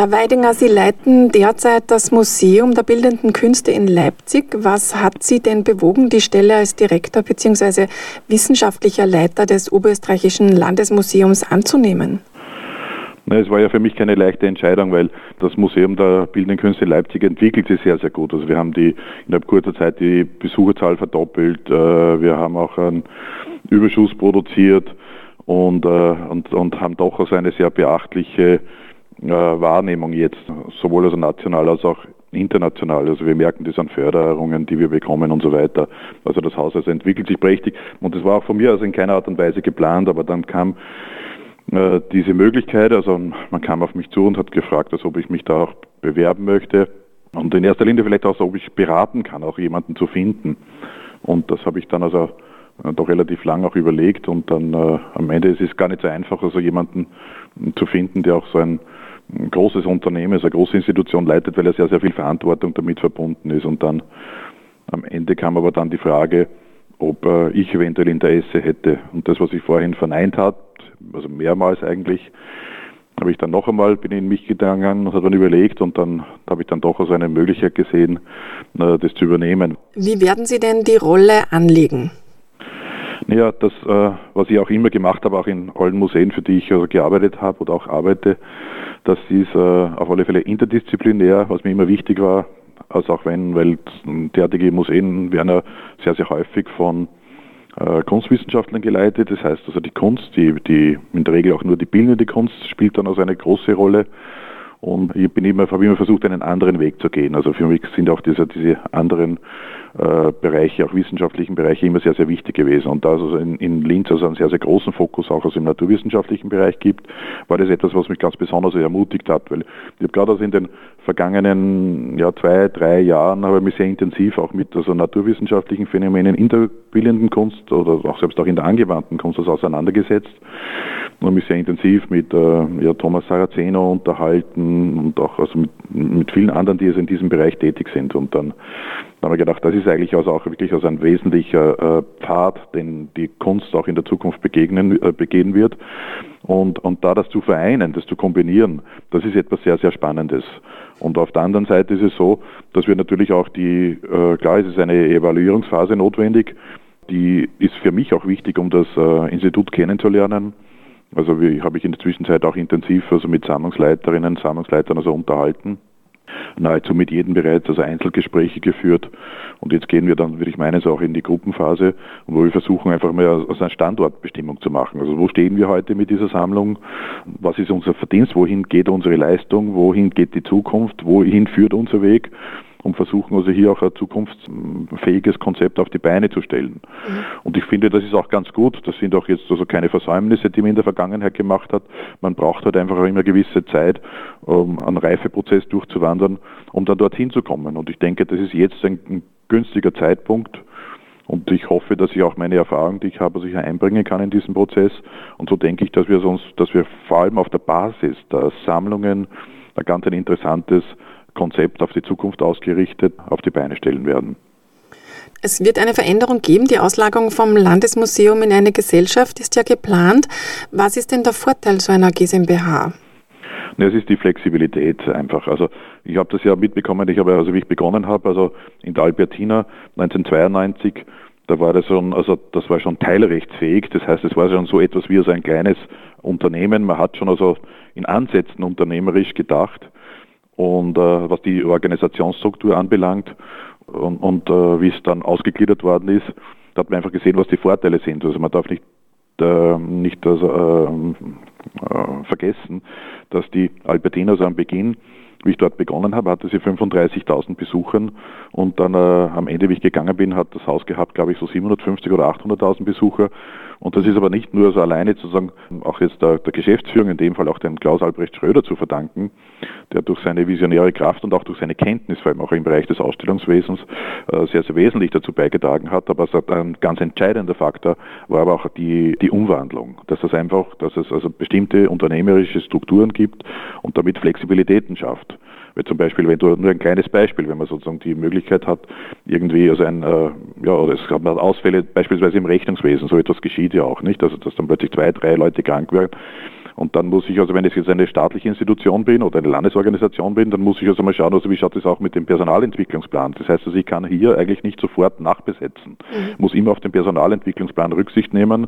Herr Weidinger, Sie leiten derzeit das Museum der Bildenden Künste in Leipzig. Was hat Sie denn bewogen, die Stelle als Direktor bzw. wissenschaftlicher Leiter des Oberösterreichischen Landesmuseums anzunehmen? Es war ja für mich keine leichte Entscheidung, weil das Museum der Bildenden Künste Leipzig entwickelt sich sehr, sehr gut. Also wir haben die innerhalb kurzer Zeit die Besucherzahl verdoppelt. Äh, wir haben auch einen Überschuss produziert und, äh, und, und haben doch also eine sehr beachtliche Wahrnehmung jetzt, sowohl also national als auch international. Also wir merken das an Förderungen, die wir bekommen und so weiter. Also das Haus also entwickelt sich prächtig und das war auch von mir also in keiner Art und Weise geplant, aber dann kam äh, diese Möglichkeit, also man kam auf mich zu und hat gefragt, also ob ich mich da auch bewerben möchte und in erster Linie vielleicht auch so, ob ich beraten kann, auch jemanden zu finden. Und das habe ich dann also äh, doch relativ lang auch überlegt und dann äh, am Ende ist es gar nicht so einfach, also jemanden zu finden, der auch so ein, ein großes Unternehmen, also eine große Institution leitet, weil er sehr, sehr viel Verantwortung damit verbunden ist. Und dann am Ende kam aber dann die Frage, ob äh, ich eventuell Interesse hätte. Und das, was ich vorhin verneint hat, also mehrmals eigentlich, habe ich dann noch einmal, bin in mich gegangen und habe dann überlegt und dann habe ich dann doch als eine Möglichkeit gesehen, äh, das zu übernehmen. Wie werden Sie denn die Rolle anlegen? Ja, das, äh, was ich auch immer gemacht habe, auch in allen Museen, für die ich also gearbeitet habe oder auch arbeite, das ist äh, auf alle Fälle interdisziplinär, was mir immer wichtig war, also auch wenn, weil derartige Museen werden ja sehr, sehr häufig von äh, Kunstwissenschaftlern geleitet. Das heißt also die Kunst, die, die in der Regel auch nur die bildende Kunst spielt dann also eine große Rolle. Und ich bin immer, habe immer versucht, einen anderen Weg zu gehen. Also für mich sind auch diese, diese anderen äh, Bereiche, auch wissenschaftlichen Bereiche, immer sehr, sehr wichtig gewesen. Und da es also in, in Linz also einen sehr, sehr großen Fokus auch also im naturwissenschaftlichen Bereich gibt, war das etwas, was mich ganz besonders ermutigt hat, weil ich habe gerade also in den vergangenen ja, zwei, drei Jahren habe ich mich sehr intensiv auch mit also naturwissenschaftlichen Phänomenen in der bildenden Kunst oder auch selbst auch in der angewandten Kunst also auseinandergesetzt und mich sehr intensiv mit äh, ja, Thomas Saraceno unterhalten und auch also mit, mit vielen anderen, die also in diesem Bereich tätig sind. Und dann dann haben wir gedacht, das ist eigentlich also auch wirklich also ein wesentlicher äh, Pfad, den die Kunst auch in der Zukunft begegnen, äh, begehen wird. Und, und da das zu vereinen, das zu kombinieren, das ist etwas sehr, sehr Spannendes. Und auf der anderen Seite ist es so, dass wir natürlich auch die, äh, klar es ist eine Evaluierungsphase notwendig, die ist für mich auch wichtig, um das Institut kennenzulernen. Also wie habe ich in der Zwischenzeit auch intensiv also mit Sammlungsleiterinnen, Sammlungsleitern also unterhalten nahezu mit jedem bereits also Einzelgespräche geführt. Und jetzt gehen wir dann, würde ich meinen, auch in die Gruppenphase, wo wir versuchen einfach mal also eine Standortbestimmung zu machen. Also wo stehen wir heute mit dieser Sammlung? Was ist unser Verdienst? Wohin geht unsere Leistung? Wohin geht die Zukunft? Wohin führt unser Weg? Und versuchen also hier auch ein zukunftsfähiges Konzept auf die Beine zu stellen. Mhm. Und ich finde, das ist auch ganz gut. Das sind auch jetzt also keine Versäumnisse, die man in der Vergangenheit gemacht hat. Man braucht halt einfach auch immer gewisse Zeit, um einen Reifeprozess durchzuwandern, um dann dorthin zu kommen. Und ich denke, das ist jetzt ein, ein günstiger Zeitpunkt, und ich hoffe, dass ich auch meine Erfahrung, die ich habe, sicher einbringen kann in diesen Prozess. Und so denke ich, dass wir sonst, dass wir vor allem auf der Basis der Sammlungen ein ganz ein interessantes Konzept auf die Zukunft ausgerichtet auf die Beine stellen werden. Es wird eine Veränderung geben. Die Auslagerung vom Landesmuseum in eine Gesellschaft ist ja geplant. Was ist denn der Vorteil so einer GmbH? Es ist die Flexibilität einfach. Also ich habe das ja mitbekommen, ich habe also wie ich begonnen habe, also in der Albertina 1992, da war das schon, also das war schon teilrechtsfähig. Das heißt, es war schon so etwas wie so ein kleines Unternehmen. Man hat schon also in Ansätzen unternehmerisch gedacht und äh, was die Organisationsstruktur anbelangt und, und äh, wie es dann ausgegliedert worden ist, da hat man einfach gesehen, was die Vorteile sind. Also man darf nicht, äh, nicht also, ähm, äh, vergessen, dass die Albertina so am Beginn wie ich dort begonnen habe, hatte sie 35.000 Besuchern und dann äh, am Ende, wie ich gegangen bin, hat das Haus gehabt, glaube ich, so 750 oder 800.000 Besucher und das ist aber nicht nur so alleine sozusagen auch jetzt der, der Geschäftsführung, in dem Fall auch dem Klaus Albrecht Schröder zu verdanken, der durch seine visionäre Kraft und auch durch seine Kenntnis, vor allem auch im Bereich des Ausstellungswesens, äh, sehr, sehr wesentlich dazu beigetragen hat. Aber ein ganz entscheidender Faktor war aber auch die, die Umwandlung, dass es einfach, dass es also bestimmte unternehmerische Strukturen gibt und damit Flexibilitäten schafft. Weil zum Beispiel, wenn du nur ein kleines Beispiel, wenn man sozusagen die Möglichkeit hat, irgendwie, also ein, äh, ja, oder es gab Ausfälle beispielsweise im Rechnungswesen, so etwas geschieht ja auch nicht, also dass dann plötzlich zwei, drei Leute krank werden, Und dann muss ich, also wenn ich jetzt eine staatliche Institution bin oder eine Landesorganisation bin, dann muss ich also mal schauen, also wie schaut es auch mit dem Personalentwicklungsplan. Das heißt also, ich kann hier eigentlich nicht sofort nachbesetzen. Mhm. muss immer auf den Personalentwicklungsplan Rücksicht nehmen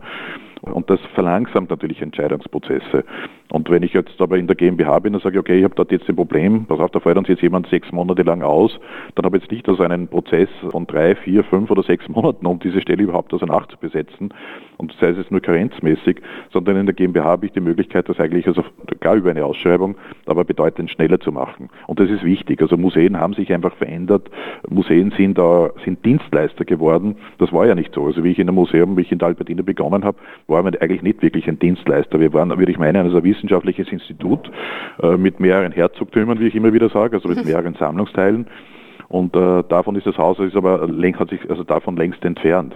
und das verlangsamt natürlich Entscheidungsprozesse. Und wenn ich jetzt aber in der GmbH bin und sage, okay, ich habe dort jetzt ein Problem, pass auf, da feuert uns jetzt jemand sechs Monate lang aus, dann habe ich jetzt nicht also einen Prozess von drei, vier, fünf oder sechs Monaten, um diese Stelle überhaupt also nachzubesetzen, und sei es nur karenzmäßig, sondern in der GmbH habe ich die Möglichkeit, das eigentlich also gar über eine Ausschreibung, aber bedeutend schneller zu machen. Und das ist wichtig. Also Museen haben sich einfach verändert. Museen sind da, sind Dienstleister geworden. Das war ja nicht so. Also wie ich in einem Museum, wie ich in der Albertina begonnen habe, waren wir eigentlich nicht wirklich ein Dienstleister. Wir waren, würde ich meinen, also ein wissenschaftliches Institut äh, mit mehreren Herzogtümern, wie ich immer wieder sage, also mit mhm. mehreren Sammlungsteilen. Und äh, davon ist das Haus ist aber hat sich also davon längst entfernt.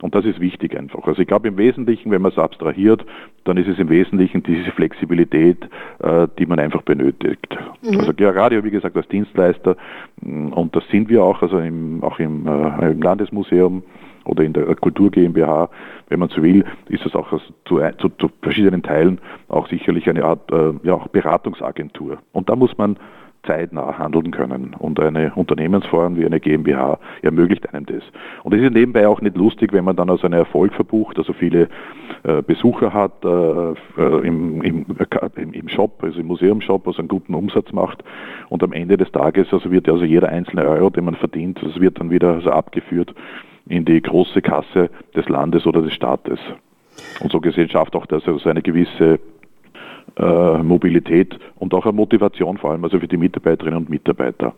Und das ist wichtig einfach. Also ich glaube im Wesentlichen, wenn man es abstrahiert, dann ist es im Wesentlichen diese Flexibilität, äh, die man einfach benötigt. Mhm. Also Radio, wie gesagt, als Dienstleister, mm, und das sind wir auch, also im, auch im, äh, im Landesmuseum, oder in der Kultur GmbH, wenn man so will, ist das auch zu, zu, zu verschiedenen Teilen auch sicherlich eine Art äh, ja, auch Beratungsagentur. Und da muss man zeitnah handeln können. Und eine Unternehmensform wie eine GmbH ermöglicht einem das. Und es ist nebenbei auch nicht lustig, wenn man dann also einen Erfolg verbucht, also viele äh, Besucher hat äh, äh im, im, im, Shop, also im Museumshop, also einen guten Umsatz macht und am Ende des Tages also wird also jeder einzelne Euro, den man verdient, das wird dann wieder also abgeführt in die große Kasse des Landes oder des Staates. Und so gesehen schafft auch das also eine gewisse äh, Mobilität und auch eine Motivation vor allem also für die Mitarbeiterinnen und Mitarbeiter.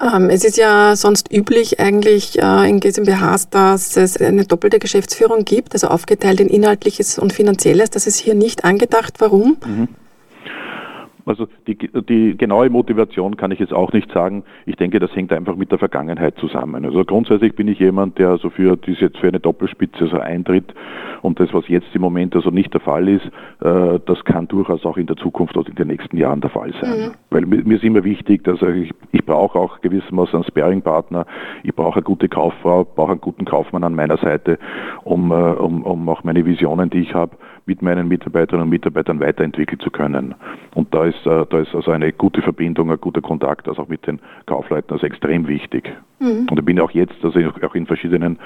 Ähm, es ist ja sonst üblich eigentlich äh, in GmbHs, dass es eine doppelte Geschäftsführung gibt, also aufgeteilt in Inhaltliches und Finanzielles. Das ist hier nicht angedacht. Warum? Mhm. Also die, die genaue Motivation kann ich jetzt auch nicht sagen. Ich denke, das hängt einfach mit der Vergangenheit zusammen. Also grundsätzlich bin ich jemand, der also für diese für eine Doppelspitze so eintritt und das, was jetzt im Moment also nicht der Fall ist, äh, das kann durchaus auch in der Zukunft oder in den nächsten Jahren der Fall sein. Mhm. Weil mir, mir, ist immer wichtig, dass ich, ich brauche auch gewissermaßen einen Sparing-Partner, ich brauche eine gute Kauffrau, brauche einen guten Kaufmann an meiner Seite, um, äh, um, um auch meine Visionen, die ich habe, mit meinen Mitarbeiterinnen und Mitarbeitern weiterentwickeln zu können. Und da ist, äh, da ist also eine gute Verbindung, ein guter Kontakt, also auch mit den Kaufleuten, also extrem wichtig. Mhm. Und ich bin auch jetzt, also auch in verschiedenen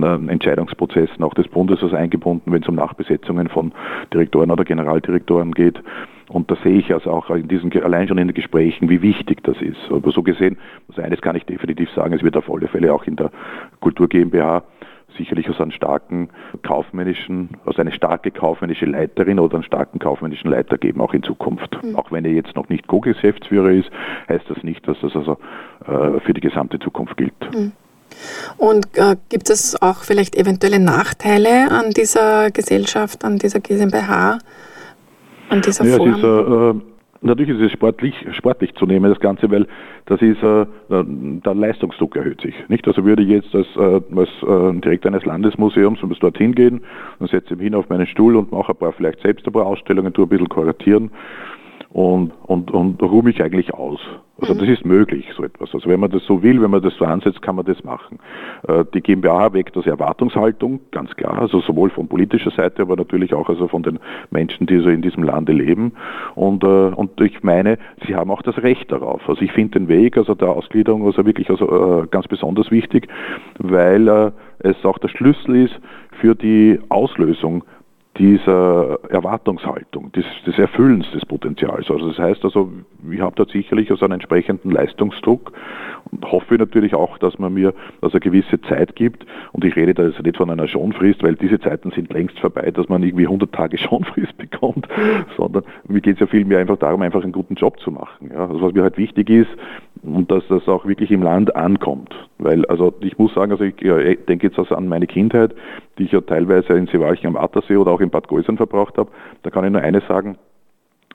äh, Entscheidungsprozessen auch des Bundes also eingebunden, wenn es um Nachbesetzungen von Direktoren oder Generaldirektoren geht. Und da sehe ich also auch in diesen, allein schon in den Gesprächen, wie wichtig das ist. Aber so gesehen, also eines kann ich definitiv sagen, es wird auf alle Fälle auch in der Kultur GmbH sicherlich aus einem starken kaufmännischen, aus einer starke kaufmännische Leiterin oder einen starken kaufmännischen Leiter geben, auch in Zukunft. Mhm. Auch wenn er jetzt noch nicht Co-Geschäftsführer ist, heißt das nicht, dass das also äh, für die gesamte Zukunft gilt. Mhm. Und äh, gibt es auch vielleicht eventuelle Nachteile an dieser Gesellschaft, an dieser GmbH, an dieser ja, Form? Äh, äh Natürlich ist es sportlich, sportlich zu nehmen, das Ganze, weil das ist, äh, der Leistungsdruck erhöht sich. Nicht? Also würde ich jetzt als, äh, als äh, Direktor eines Landesmuseums und dorthin gehen und setze mich hin auf meinen Stuhl und mache ein paar, vielleicht selbst ein paar Ausstellungen, tue ein bisschen kuratieren und, und, und ruhe mich eigentlich aus. Also mhm. das ist möglich, so etwas. Also wenn man das so will, wenn man das so ansetzt, kann man das machen. Äh, die GmbH weckt aus Erwartungshaltung, ganz klar, also sowohl von politischer Seite, aber natürlich auch also von den Menschen, die so in diesem Lande leben. Und, äh, und ich meine, sie haben auch das Recht darauf. Also ich finde den Weg, also der Ausgliederung, also wirklich also äh, ganz besonders wichtig, weil es auch der Schlüssel ist für die Auslösung dieser Erwartungshaltung, des, des Erfüllens des Potenzials. Also das heißt also, ich habe da sicherlich also einen entsprechenden Leistungsdruck und hoffe natürlich auch, dass man mir also eine gewisse Zeit gibt und ich rede da also nicht von einer Schonfrist, weil diese Zeiten sind längst vorbei, dass man irgendwie 100 Tage Schonfrist bekommt, sondern mir geht es ja vielmehr einfach darum, einfach einen guten Job zu machen. Ja. Also was mir halt wichtig ist, und dass das auch wirklich im Land ankommt. Weil, also ich muss sagen, also ich denke jetzt also an meine Kindheit, die ich ja teilweise in Seewalchen am Attersee oder auch in Bad Gäusern verbracht habe. Da kann ich nur eines sagen,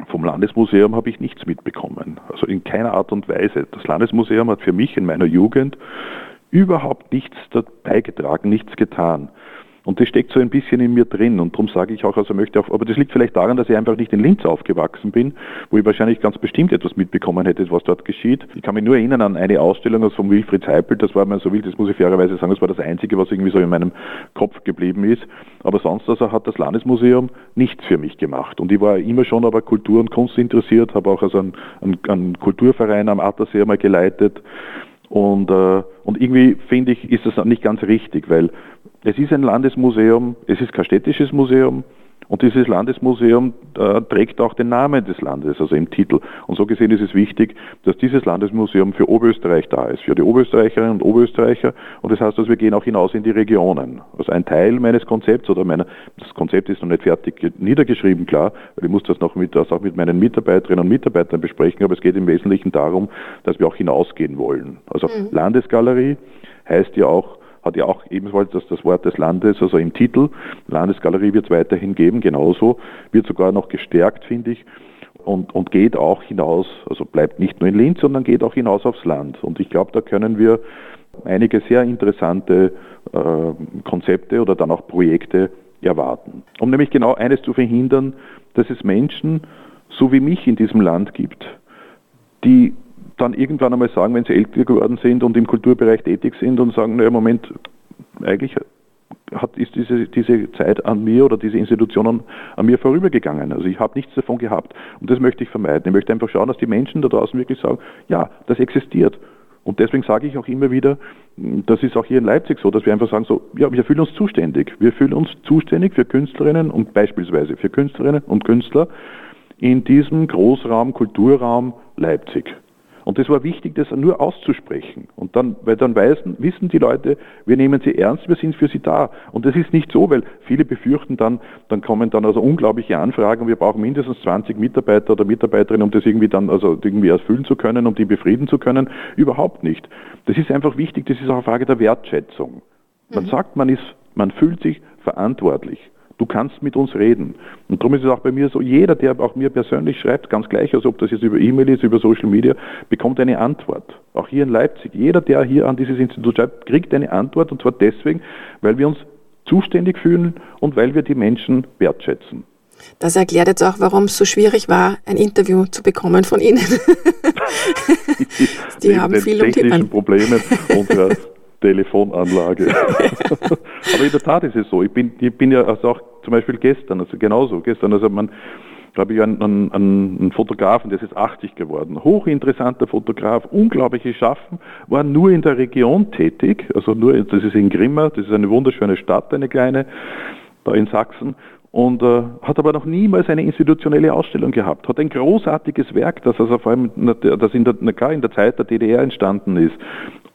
vom Landesmuseum habe ich nichts mitbekommen. Also in keiner Art und Weise. Das Landesmuseum hat für mich in meiner Jugend überhaupt nichts beigetragen, nichts getan. Und das steckt so ein bisschen in mir drin und darum sage ich auch, also möchte auch, aber das liegt vielleicht daran, dass ich einfach nicht in Linz aufgewachsen bin, wo ich wahrscheinlich ganz bestimmt etwas mitbekommen hätte, was dort geschieht. Ich kann mich nur erinnern an eine Ausstellung von Wilfried Heipel, das war mir so wild, das muss ich fairerweise sagen, das war das Einzige, was irgendwie so in meinem Kopf geblieben ist. Aber sonst also hat das Landesmuseum nichts für mich gemacht. Und ich war immer schon aber Kultur und Kunst interessiert, habe auch also einen, einen, einen Kulturverein am Attersee einmal geleitet. Und, äh, und irgendwie finde ich, ist das nicht ganz richtig, weil es ist ein Landesmuseum, es ist kein städtisches Museum, und dieses Landesmuseum äh, trägt auch den Namen des Landes, also im Titel. Und so gesehen ist es wichtig, dass dieses Landesmuseum für Oberösterreich da ist, für die Oberösterreicherinnen und Oberösterreicher. Und das heißt, dass wir gehen auch hinaus in die Regionen. Also ein Teil meines Konzepts oder meiner, das Konzept ist noch nicht fertig niedergeschrieben, klar, weil ich muss das noch mit, das auch mit meinen Mitarbeiterinnen und Mitarbeitern besprechen, aber es geht im Wesentlichen darum, dass wir auch hinausgehen wollen. Also mhm. Landesgalerie heißt ja auch, hat ja auch ebenfalls das, das Wort des Landes, also im Titel. Landesgalerie wird es weiterhin geben, genauso. Wird sogar noch gestärkt, finde ich. Und, und geht auch hinaus, also bleibt nicht nur in Linz, sondern geht auch hinaus aufs Land. Und ich glaube, da können wir einige sehr interessante äh, Konzepte oder dann auch Projekte erwarten. Um nämlich genau eines zu verhindern, dass es Menschen so wie mich in diesem Land gibt, die dann irgendwann einmal sagen, wenn sie älter geworden sind und im Kulturbereich tätig sind und sagen, naja, Moment, eigentlich hat, ist diese, diese Zeit an mir oder diese Institutionen an mir vorübergegangen. Also ich habe nichts davon gehabt. Und das möchte ich vermeiden. Ich möchte einfach schauen, dass die Menschen da draußen wirklich sagen, ja, das existiert. Und deswegen sage ich auch immer wieder, das ist auch hier in Leipzig so, dass wir einfach sagen so, ja, wir fühlen uns zuständig. Wir fühlen uns zuständig für Künstlerinnen und beispielsweise für Künstlerinnen und Künstler in diesem Großraum, Kulturraum Leipzig. Und das war wichtig, das nur auszusprechen. Und dann, weil dann weisen, wissen die Leute, wir nehmen sie ernst, wir sind für sie da. Und das ist nicht so, weil viele befürchten dann, dann kommen dann also unglaubliche Anfragen, wir brauchen mindestens 20 Mitarbeiter oder Mitarbeiterinnen, um das irgendwie dann also irgendwie erfüllen zu können, um die befrieden zu können. Überhaupt nicht. Das ist einfach wichtig, das ist auch eine Frage der Wertschätzung. Man mhm. sagt, man ist, man fühlt sich verantwortlich. Du kannst mit uns reden. Und darum ist es auch bei mir so, jeder, der auch mir persönlich schreibt, ganz gleich, als ob das jetzt über E-Mail ist, über Social Media, bekommt eine Antwort. Auch hier in Leipzig. Jeder, der hier an dieses Institut schreibt, kriegt eine Antwort und zwar deswegen, weil wir uns zuständig fühlen und weil wir die Menschen wertschätzen. Das erklärt jetzt auch, warum es so schwierig war, ein Interview zu bekommen von Ihnen. die haben viel um die Probleme und Telefonanlage. Aber in der Tat ist es so. Ich bin, ich bin ja also auch zum Beispiel gestern, also genauso, gestern, also man, habe ich einen, einen, einen Fotografen, der ist jetzt 80 geworden, hochinteressanter Fotograf, unglaubliches Schaffen, war nur in der Region tätig, also nur, das ist in Grimma, das ist eine wunderschöne Stadt, eine kleine, da in Sachsen, und äh, hat aber noch niemals eine institutionelle Ausstellung gehabt. Hat ein großartiges Werk, das also vor allem das in der, in der Zeit der DDR entstanden ist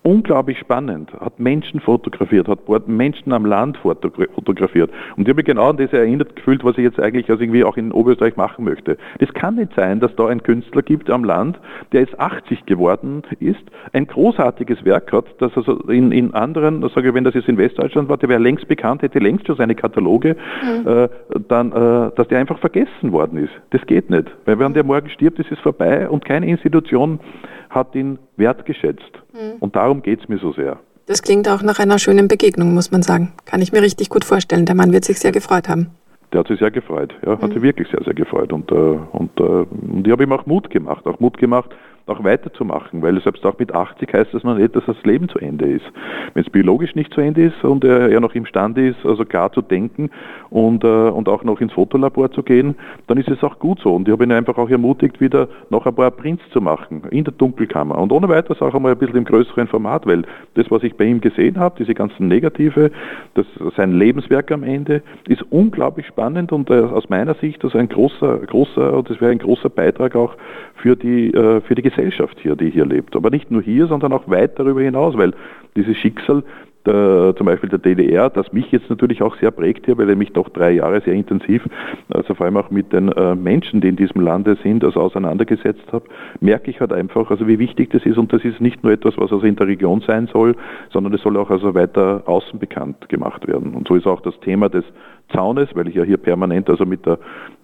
unglaublich spannend, hat Menschen fotografiert, hat Menschen am Land fotografiert. Und ich habe mich genau an das erinnert gefühlt, was ich jetzt eigentlich also irgendwie auch in Oberösterreich machen möchte. Das kann nicht sein, dass da ein Künstler gibt am Land, der jetzt 80 geworden ist, ein großartiges Werk hat, das also in, in anderen, sage ich, wenn das jetzt in Westdeutschland war, der wäre längst bekannt, hätte längst schon seine Kataloge, mhm. äh, dann, äh, dass der einfach vergessen worden ist. Das geht nicht. Weil wenn der morgen stirbt, ist es vorbei und keine Institution hat ihn wertgeschätzt. Mhm. Und darum geht es mir so sehr. Das klingt auch nach einer schönen Begegnung, muss man sagen. Kann ich mir richtig gut vorstellen. Der Mann wird sich sehr gefreut haben. Der hat sich sehr gefreut, ja, hat mhm. sich wirklich sehr, sehr gefreut. Und, äh, und, äh, und ich habe ihm auch Mut gemacht, auch Mut gemacht, auch weiterzumachen, weil selbst auch mit 80 heißt das noch nicht, dass das Leben zu Ende ist. Wenn es biologisch nicht zu Ende ist und er, er noch imstande ist, also klar zu denken und, äh, und auch noch ins Fotolabor zu gehen, dann ist es auch gut so. Und ich habe ihn einfach auch ermutigt, wieder noch ein paar Prints zu machen in der Dunkelkammer und ohne weiteres auch einmal ein bisschen im größeren Format, weil das, was ich bei ihm gesehen habe, diese ganzen Negative, das, sein Lebenswerk am Ende, ist unglaublich spannend und äh, aus meiner Sicht also ein großer, großer, das wäre ein großer Beitrag auch für die, äh, für die Gesellschaft hier, die hier lebt. Aber nicht nur hier, sondern auch weit darüber hinaus, weil dieses Schicksal der, zum Beispiel der DDR, das mich jetzt natürlich auch sehr prägt hier, weil ich mich doch drei Jahre sehr intensiv, also vor allem auch mit den äh, Menschen, die in diesem Lande sind, also auseinandergesetzt habe, merke ich halt einfach, also wie wichtig das ist und das ist nicht nur etwas, was also in der Region sein soll, sondern es soll auch also weiter außen bekannt gemacht werden. Und so ist auch das Thema des Zaunes, weil ich ja hier permanent also mit der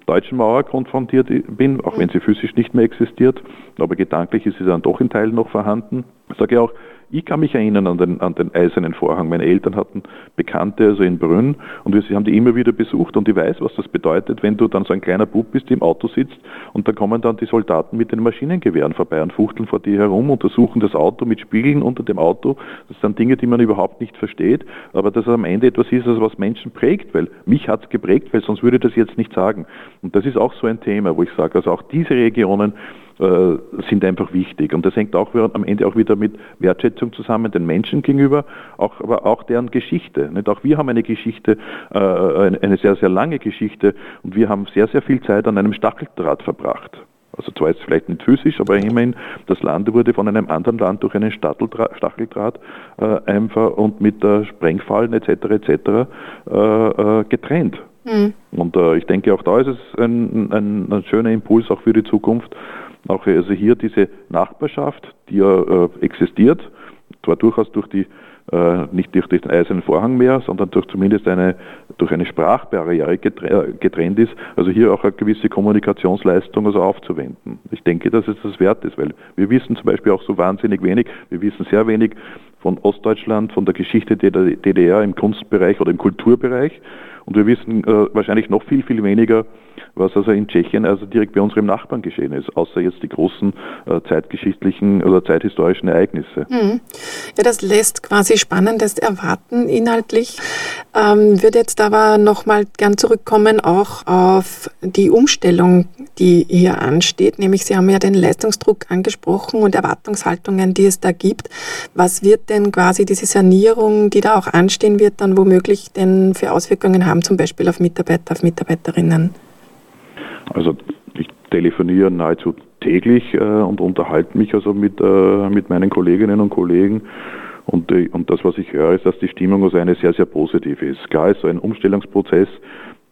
deutschen Mauer konfrontiert bin, auch wenn sie physisch nicht mehr existiert, aber gedanklich ist sie dann doch in Teilen noch vorhanden. Ich sage auch, Ich kann mich erinnern an den, an den eisernen Vorhang. Meine Eltern hatten Bekannte, also in Brünn, und wir haben die immer wieder besucht und ich weiß, was das bedeutet, wenn du dann so ein kleiner Bub bist, im Auto sitzt und da kommen dann die Soldaten mit den Maschinengewehren vorbei und fuchteln vor dir herum, untersuchen das Auto mit Spiegeln unter dem Auto. Das sind Dinge, die man überhaupt nicht versteht, aber dass es am Ende etwas ist, also was Menschen prägt, weil mich hat es geprägt, weil sonst würde ich das jetzt nicht sagen. Und das ist auch so ein Thema, wo ich sage, also auch diese Regionen sind einfach wichtig. Und das hängt auch am Ende auch wieder mit Wertschätzung zusammen, den Menschen gegenüber, auch, aber auch deren Geschichte. Nicht? Auch wir haben eine Geschichte, äh, eine sehr, sehr lange Geschichte und wir haben sehr, sehr viel Zeit an einem Stacheldraht verbracht. Also zwar jetzt vielleicht nicht physisch, aber immerhin, das Land wurde von einem anderen Land durch einen Stacheldraht äh, einfach und mit äh, Sprengfallen etc. etc. Äh, äh, getrennt. Mhm. Und äh, ich denke, auch da ist es ein, ein, ein schöner Impuls auch für die Zukunft, auch also hier diese Nachbarschaft, die ja äh, existiert, zwar durchaus durch die äh, nicht durch den eisernen Vorhang mehr, sondern durch zumindest eine, durch eine Sprachbarriere getrennt ist, also hier auch eine gewisse Kommunikationsleistung also aufzuwenden. Ich denke, dass es das wert ist, weil wir wissen zum Beispiel auch so wahnsinnig wenig, wir wissen sehr wenig von Ostdeutschland, von der Geschichte der DDR im Kunstbereich oder im Kulturbereich und wir wissen äh, wahrscheinlich noch viel, viel weniger was also in Tschechien also direkt bei unserem Nachbarn geschehen ist, außer jetzt die großen äh, zeitgeschichtlichen oder zeithistorischen Ereignisse. Mhm. Ja, das lässt quasi Spannendes erwarten inhaltlich. Ähm, würde jetzt aber nochmal gern zurückkommen auch auf die Umstellung, die hier ansteht, nämlich Sie haben ja den Leistungsdruck angesprochen und Erwartungshaltungen, die es da gibt. Was wird denn quasi diese Sanierung, die da auch anstehen wird, dann womöglich denn für Auswirkungen haben, zum Beispiel auf Mitarbeiter, auf Mitarbeiterinnen? Also ich telefoniere nahezu täglich äh, und unterhalte mich also mit, äh, mit meinen Kolleginnen und Kollegen. Und, und das, was ich höre, ist, dass die Stimmung also eine sehr, sehr positiv ist. Klar ist so ein Umstellungsprozess,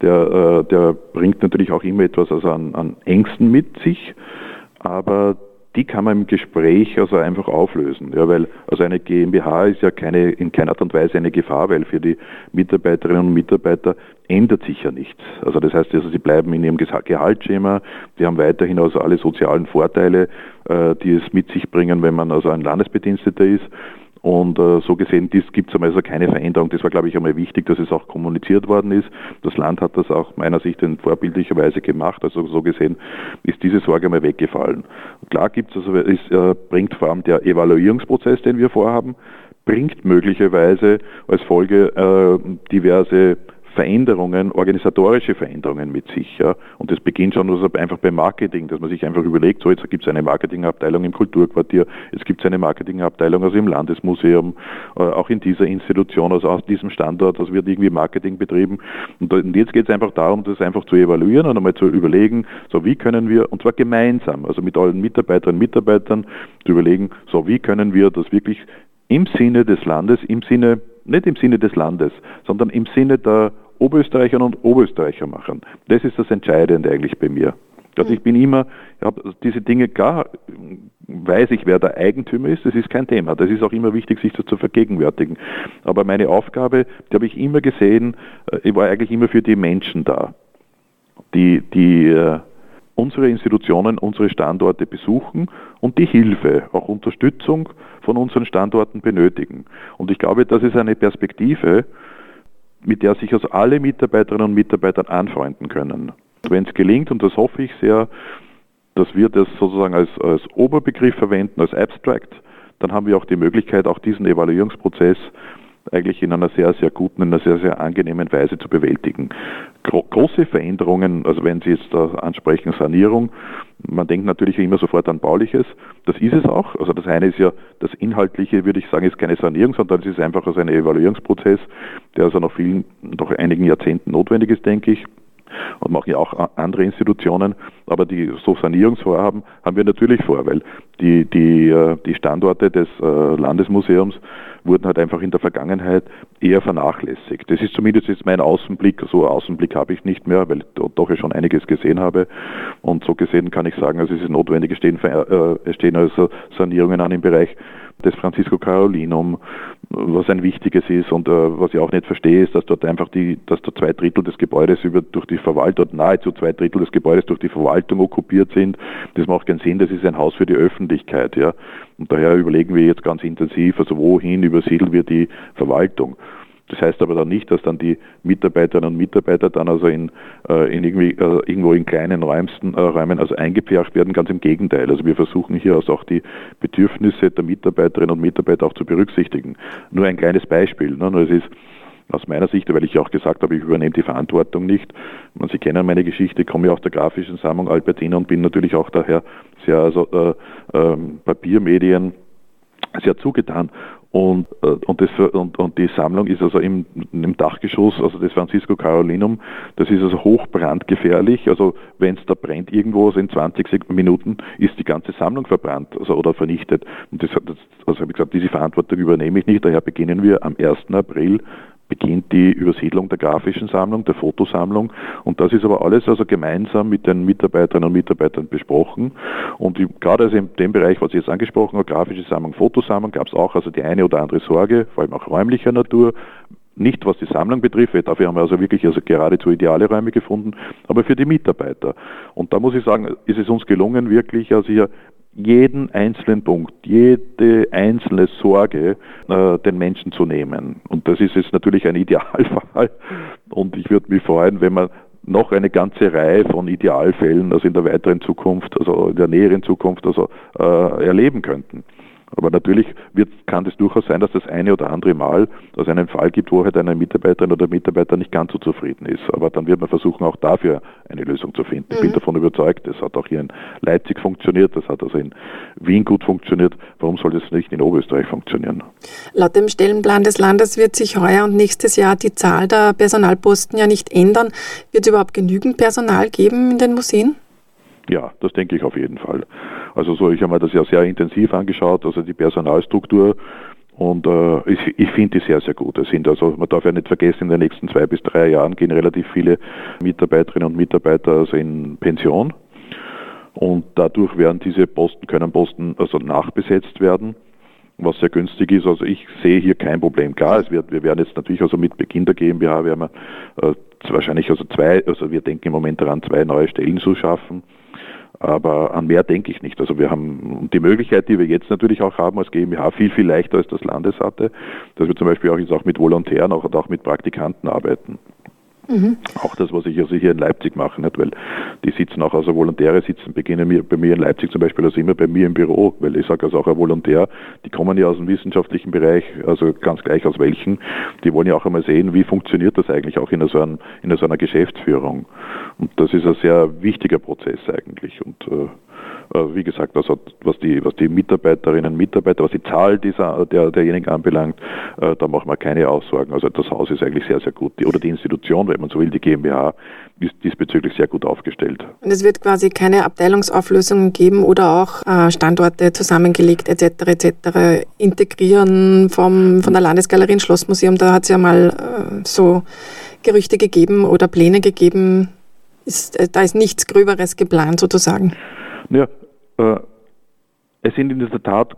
der, äh, der bringt natürlich auch immer etwas also an, an Ängsten mit sich, aber die kann man im Gespräch also einfach auflösen. Ja, weil also eine GmbH ist ja keine, in keiner Art und Weise eine Gefahr, weil für die Mitarbeiterinnen und Mitarbeiter ändert sich ja nichts. Also das heißt, also sie bleiben in ihrem Gehaltsschema, die haben weiterhin also alle sozialen Vorteile, äh, die es mit sich bringen, wenn man also ein Landesbediensteter ist. Und äh, so gesehen gibt es also keine Veränderung. Das war, glaube ich, einmal wichtig, dass es auch kommuniziert worden ist. Das Land hat das auch meiner Sicht in vorbildlicher Weise gemacht. Also so gesehen ist diese Sorge einmal weggefallen. Klar gibt es, also es äh, bringt vor allem der Evaluierungsprozess, den wir vorhaben, bringt möglicherweise als Folge äh, diverse Veränderungen, organisatorische Veränderungen mit sich. Ja. Und das beginnt schon also einfach beim Marketing, dass man sich einfach überlegt, so jetzt gibt es eine Marketingabteilung im Kulturquartier, jetzt gibt es eine Marketingabteilung also im Landesmuseum, äh, auch in dieser Institution, also aus diesem Standort, also wird irgendwie Marketing betrieben. Und, und jetzt geht es einfach darum, das einfach zu evaluieren und einmal zu überlegen, so wie können wir, und zwar gemeinsam, also mit allen Mitarbeiterinnen und Mitarbeitern, zu überlegen, so wie können wir das wirklich im Sinne des Landes, im Sinne, nicht im Sinne des Landes, sondern im Sinne der Oberösterreichern und Oberösterreicher machen. Das ist das Entscheidende eigentlich bei mir. Also ich bin immer, ich habe diese Dinge klar, weiß ich, wer der Eigentümer ist, das ist kein Thema. Das ist auch immer wichtig, sich das zu vergegenwärtigen. Aber meine Aufgabe, die habe ich immer gesehen, äh, ich war eigentlich immer für die Menschen da, die, die äh, unsere Institutionen, unsere Standorte besuchen und die Hilfe, auch Unterstützung von unseren Standorten benötigen. Und ich glaube, das ist eine Perspektive, mit der sich also alle Mitarbeiterinnen und Mitarbeiter anfreunden können. Wenn es gelingt, und das hoffe ich sehr, dass wir das sozusagen als, als Oberbegriff verwenden, als Abstract, dann haben wir auch die Möglichkeit, auch diesen Evaluierungsprozess eigentlich in einer sehr, sehr guten, in einer sehr, sehr angenehmen Weise zu bewältigen. Gro große Veränderungen, also wenn Sie jetzt da ansprechen, Sanierung, man denkt natürlich immer sofort an Bauliches. Das ist es auch. Also das eine ist ja, das Inhaltliche, würde ich sagen, ist keine Sanierung, sondern es ist einfach also ein Evaluierungsprozess, der also nach vielen, doch einigen Jahrzehnten notwendig ist, denke ich und machen ja auch andere Institutionen. Aber die so Sanierungsvorhaben haben wir natürlich vor, weil die, die, äh, die Standorte des äh, Landesmuseums wurden halt einfach in der Vergangenheit eher vernachlässigt. Das ist zumindest jetzt mein Außenblick. So Außenblick habe ich nicht mehr, weil ich doch ja schon einiges gesehen habe. Und so gesehen kann ich sagen, also es ist notwendig, es stehen, äh, stehen also Sanierungen an im Bereich des Francisco Carolinum, was ein wichtiges ist und äh, was ich auch nicht verstehe, ist, dass dort einfach die, dass da zwei Drittel des Gebäudes über durch die Verwaltung, nahezu zwei Drittel des Gebäudes durch die Verwaltung okkupiert sind. Das macht keinen Sinn, das ist ein Haus für die Öffentlichkeit, ja. Und daher überlegen wir jetzt ganz intensiv, also wohin übersiedeln wir die Verwaltung. Das heißt aber dann nicht, dass dann die Mitarbeiterinnen und Mitarbeiter dann also in, äh, in irgendwie, äh, irgendwo in kleinen Räumsten, äh, Räumen also eingepfercht werden. Ganz im Gegenteil. Also wir versuchen hier also auch die Bedürfnisse der Mitarbeiterinnen und Mitarbeiter auch zu berücksichtigen. Nur ein kleines Beispiel. Ne? Nur es ist aus meiner Sicht, weil ich auch gesagt habe, ich übernehme die Verantwortung nicht. Man, Sie kennen meine Geschichte, ich komme ja aus der grafischen Sammlung Albertina und bin natürlich auch daher sehr also, äh, äh, Papiermedien sehr zugetan. Und, äh, und, das, und, und die Sammlung ist also im, im Dachgeschoss, also das Francisco Carolinum, das ist also hochbrandgefährlich. Also wenn es da brennt irgendwo, also in 20 Minuten ist die ganze Sammlung verbrannt also, oder vernichtet. Und das, das also habe ich gesagt, diese Verantwortung übernehme ich nicht. Daher beginnen wir am 1. April beginnt die Übersiedlung der grafischen Sammlung, der Fotosammlung. Und das ist aber alles also gemeinsam mit den Mitarbeiterinnen und Mitarbeitern besprochen. Und gerade also in dem Bereich, was ich jetzt angesprochen habe, grafische Sammlung, Fotosammlung, gab es auch also die eine oder andere Sorge, vor allem auch räumlicher Natur. Nicht was die Sammlung betrifft, dafür haben wir also wirklich also geradezu ideale Räume gefunden, aber für die Mitarbeiter. Und da muss ich sagen, ist es uns gelungen, wirklich also hier jeden einzelnen Punkt, jede einzelne Sorge äh, den Menschen zu nehmen. Und das ist jetzt natürlich ein Idealfall. Und ich würde mich freuen, wenn man noch eine ganze Reihe von Idealfällen, also in der weiteren Zukunft, also in der näheren Zukunft, also äh, erleben könnten. Aber natürlich wird, kann es durchaus sein, dass das eine oder andere Mal dass einen Fall gibt, wo halt eine Mitarbeiterin oder Mitarbeiter nicht ganz so zufrieden ist. Aber dann wird man versuchen, auch dafür eine Lösung zu finden. Mhm. Ich bin mhm. davon überzeugt, das hat auch hier in Leipzig funktioniert, das hat also in Wien gut funktioniert. Warum soll das nicht in Oberösterreich funktionieren? Laut dem Stellenplan des Landes wird sich heuer und nächstes Jahr die Zahl der Personalposten ja nicht ändern. Wird es überhaupt genügend Personal geben in den Museen? Ja, das denke ich auf jeden Fall. Also so, ich habe mir das ja sehr intensiv angeschaut, also die Personalstruktur und äh, ich, ich finde die sehr, sehr gut. Es sind also, man darf ja nicht vergessen, in den nächsten zwei bis drei Jahren gehen relativ viele Mitarbeiterinnen und Mitarbeiter also in Pension. Und dadurch werden diese Posten, können Posten also nachbesetzt werden, was sehr günstig ist. Also ich sehe hier kein Problem. Klar, es wird, wir werden jetzt natürlich also mit Beginn der GmbH werden wir äh, wahrscheinlich also zwei, also wir denken im Moment daran, zwei neue Stellen zu schaffen. Aber an mehr denke ich nicht. Also wir haben die Möglichkeit, die wir jetzt natürlich auch haben als GmbH, viel, viel leichter als das Landes hatte, dass wir zum Beispiel auch jetzt auch mit Volontären auch, auch mit Praktikanten arbeiten. Mhm. Auch das, was ich also hier in Leipzig mache, nicht? weil die sitzen auch, also Volontäre sitzen, beginnen bei mir in Leipzig zum Beispiel, also immer bei mir im Büro, weil ich sage also auch ein Volontär, die kommen ja aus dem wissenschaftlichen Bereich, also ganz gleich aus welchen, die wollen ja auch einmal sehen, wie funktioniert das eigentlich auch in so, einem, in so einer Geschäftsführung. Und das ist ein sehr wichtiger Prozess eigentlich. Und äh, wie gesagt, also was die, was die Mitarbeiterinnen und Mitarbeiter, was die Zahl dieser, der, derjenigen anbelangt, äh, da machen wir keine Aussagen. Also das Haus ist eigentlich sehr, sehr gut. Die, oder die Institution, wenn man so will, die GmbH, ist diesbezüglich sehr gut aufgestellt. Und es wird quasi keine Abteilungsauflösungen geben oder auch äh, Standorte zusammengelegt etc. etc. integrieren vom, von der Landesgalerie ins Schlossmuseum. Da hat es ja mal äh, so Gerüchte gegeben oder Pläne gegeben. Ist, äh, da ist nichts Gröberes geplant sozusagen. Ja, äh, es sind in der Tat,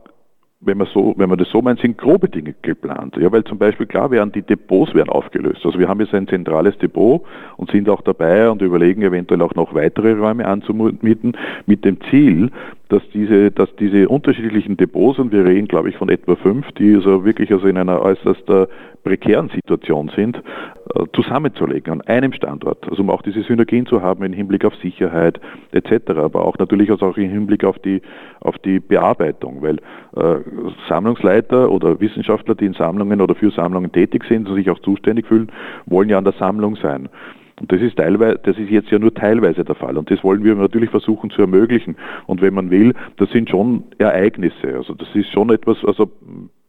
wenn man, so, wenn man das so meint, sind grobe Dinge geplant. Ja, weil zum Beispiel klar werden die Depots werden aufgelöst. Also wir haben jetzt ein zentrales Depot und sind auch dabei und überlegen eventuell auch noch weitere Räume anzumieten mit dem Ziel, dass diese, dass diese unterschiedlichen Depots, und wir reden, glaube ich, von etwa fünf, die also wirklich also in einer äußerst äh, prekären Situation sind, äh, zusammenzulegen an einem Standort. Also um auch diese Synergien zu haben im Hinblick auf Sicherheit etc., aber auch natürlich also auch im Hinblick auf die, auf die Bearbeitung, weil äh, Sammlungsleiter oder Wissenschaftler, die in Sammlungen oder für Sammlungen tätig sind und sich auch zuständig fühlen, wollen ja an der Sammlung sein. Und das ist teilweise, das ist jetzt ja nur teilweise der Fall. Und das wollen wir natürlich versuchen zu ermöglichen. Und wenn man will, das sind schon Ereignisse. Also das ist schon etwas, also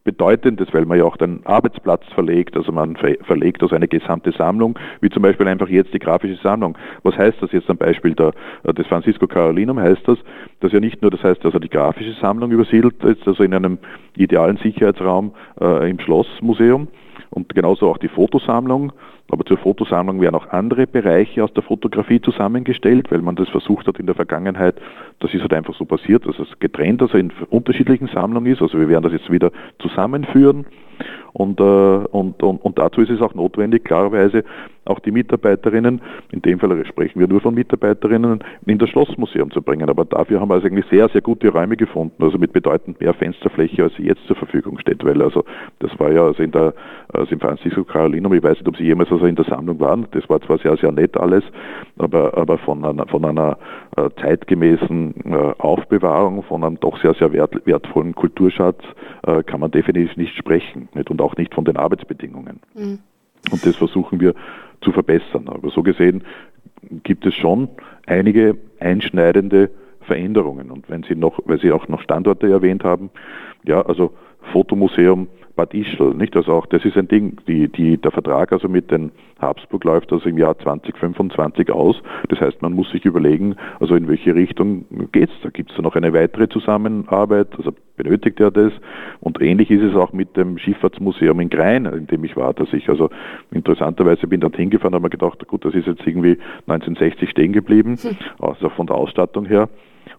Bedeutendes, weil man ja auch den Arbeitsplatz verlegt, also man verlegt also eine gesamte Sammlung, wie zum Beispiel einfach jetzt die grafische Sammlung. Was heißt das jetzt am Beispiel der, des Francisco Carolinum? Heißt das, dass ja nicht nur, das heißt also die grafische Sammlung übersiedelt ist, also in einem idealen Sicherheitsraum äh, im Schlossmuseum und genauso auch die Fotosammlung, aber zur Fotosammlung werden auch andere Bereiche aus der Fotografie zusammengestellt, weil man das versucht hat in der Vergangenheit. Das ist halt einfach so passiert, dass es getrennt, also in unterschiedlichen Sammlungen ist. Also wir werden das jetzt wieder zusammenführen. Und, äh, und, und, und dazu ist es auch notwendig, klarerweise auch die Mitarbeiterinnen, in dem Fall sprechen wir nur von Mitarbeiterinnen, in das Schlossmuseum zu bringen. Aber dafür haben wir also eigentlich sehr, sehr gute Räume gefunden, also mit bedeutend mehr Fensterfläche, als sie jetzt zur Verfügung steht. Weil also das war ja also in der also im Francisco Carolinum, ich weiß nicht, ob Sie jemals also in der Sammlung waren, das war zwar sehr, sehr nett alles, aber, aber von einer, von einer äh, zeitgemäßen äh, Aufbewahrung, von einem doch sehr, sehr wert, wertvollen Kulturschatz kann man definitiv nicht sprechen nicht? und auch nicht von den Arbeitsbedingungen. Mhm. Und das versuchen wir zu verbessern. Aber so gesehen gibt es schon einige einschneidende Veränderungen. Und wenn Sie noch, weil Sie auch noch Standorte erwähnt haben, ja, also Fotomuseum Bad Ischl, nicht? Also auch das ist ein Ding, die, die, der Vertrag also mit den Habsburg läuft also im Jahr 2025 aus. Das heißt, man muss sich überlegen, also in welche Richtung geht's? Da gibt's da noch eine weitere Zusammenarbeit, also benötigt er das? Und ähnlich ist es auch mit dem Schifffahrtsmuseum in Grein, in dem ich war, dass ich also interessanterweise bin dort hingefahren, habe mir gedacht, gut, das ist jetzt irgendwie 1960 stehen geblieben, hm. also von der Ausstattung her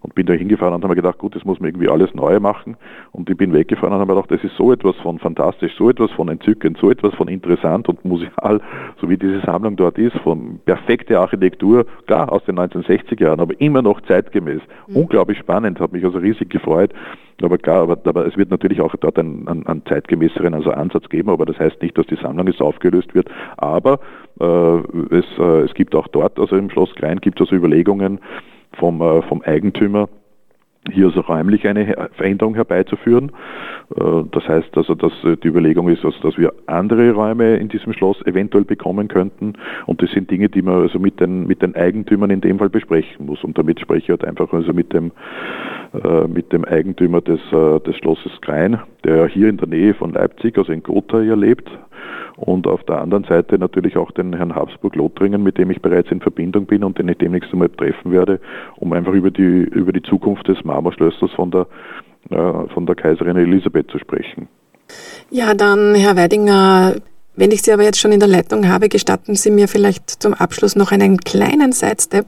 und bin da hingefahren und habe mir gedacht, gut, das muss man irgendwie alles neu machen. Und ich bin weggefahren und habe mir gedacht, das ist so etwas von fantastisch, so etwas von entzückend, so etwas von interessant und museal, so wie diese Sammlung dort ist, von perfekte Architektur, klar, aus den 1960er Jahren, aber immer noch zeitgemäß. Mhm. Unglaublich spannend, hat mich also riesig gefreut. Aber klar, aber, aber es wird natürlich auch dort einen, einen, einen zeitgemäßeren also Ansatz geben, aber das heißt nicht, dass die Sammlung jetzt aufgelöst wird. Aber äh, es, äh, es gibt auch dort, also im Schloss Klein, gibt es also Überlegungen, vom, äh, vom Eigentümer hier also räumlich eine Veränderung herbeizuführen. Äh, das heißt also, dass äh, die Überlegung ist, also, dass wir andere Räume in diesem Schloss eventuell bekommen könnten. Und das sind Dinge, die man also mit den, mit den Eigentümern in dem Fall besprechen muss. Und damit spreche ich halt einfach also mit dem, mit dem Eigentümer des, des Schlosses Krein, der hier in der Nähe von Leipzig, also in Gotha hier lebt, und auf der anderen Seite natürlich auch den Herrn Habsburg-Lothringen, mit dem ich bereits in Verbindung bin und den ich demnächst einmal treffen werde, um einfach über die, über die Zukunft des Marmorschlössers von der, äh, von der Kaiserin Elisabeth zu sprechen. Ja, dann Herr Weidinger, wenn ich Sie aber jetzt schon in der Leitung habe, gestatten Sie mir vielleicht zum Abschluss noch einen kleinen Sidestep,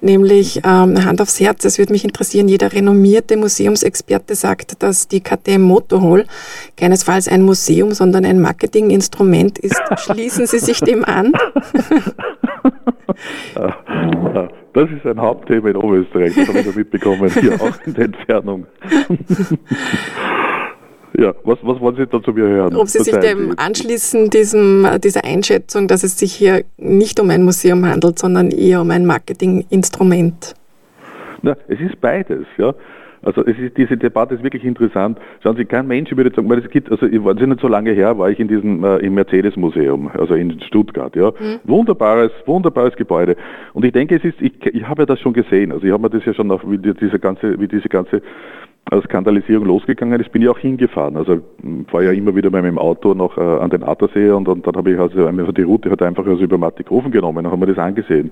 nämlich ähm, Hand aufs Herz. Es würde mich interessieren, jeder renommierte Museumsexperte sagt, dass die KTM Motorhall keinesfalls ein Museum, sondern ein Marketinginstrument ist. Schließen Sie sich dem an? Das ist ein Hauptthema in Oberösterreich, das habe ich mitbekommen, hier auch in der Entfernung. Ja, was, was wollen Sie dazu mir hören? Ob Sie sich dem anschließen, diesem, dieser Einschätzung, dass es sich hier nicht um ein Museum handelt, sondern eher um ein Marketinginstrument? Na, es ist beides, ja. Also es ist, diese Debatte ist wirklich interessant. Schauen Sie, kein Mensch würde sagen, weil es gibt, also ich war nicht so lange her, war ich in diesem äh, im Mercedes-Museum, also in Stuttgart, ja. Mhm. Wunderbares, wunderbares Gebäude. Und ich denke, es ist, ich, ich habe ja das schon gesehen. Also ich habe mir das ja schon auf, wie diese ganze, wie diese ganze Skandalisierung losgegangen ist, bin ich auch hingefahren. Also fahre ja immer wieder mit meinem Auto noch äh, an den Attersee und, und dann habe ich also die Route halt einfach also über Mattighofen genommen und haben mir das angesehen.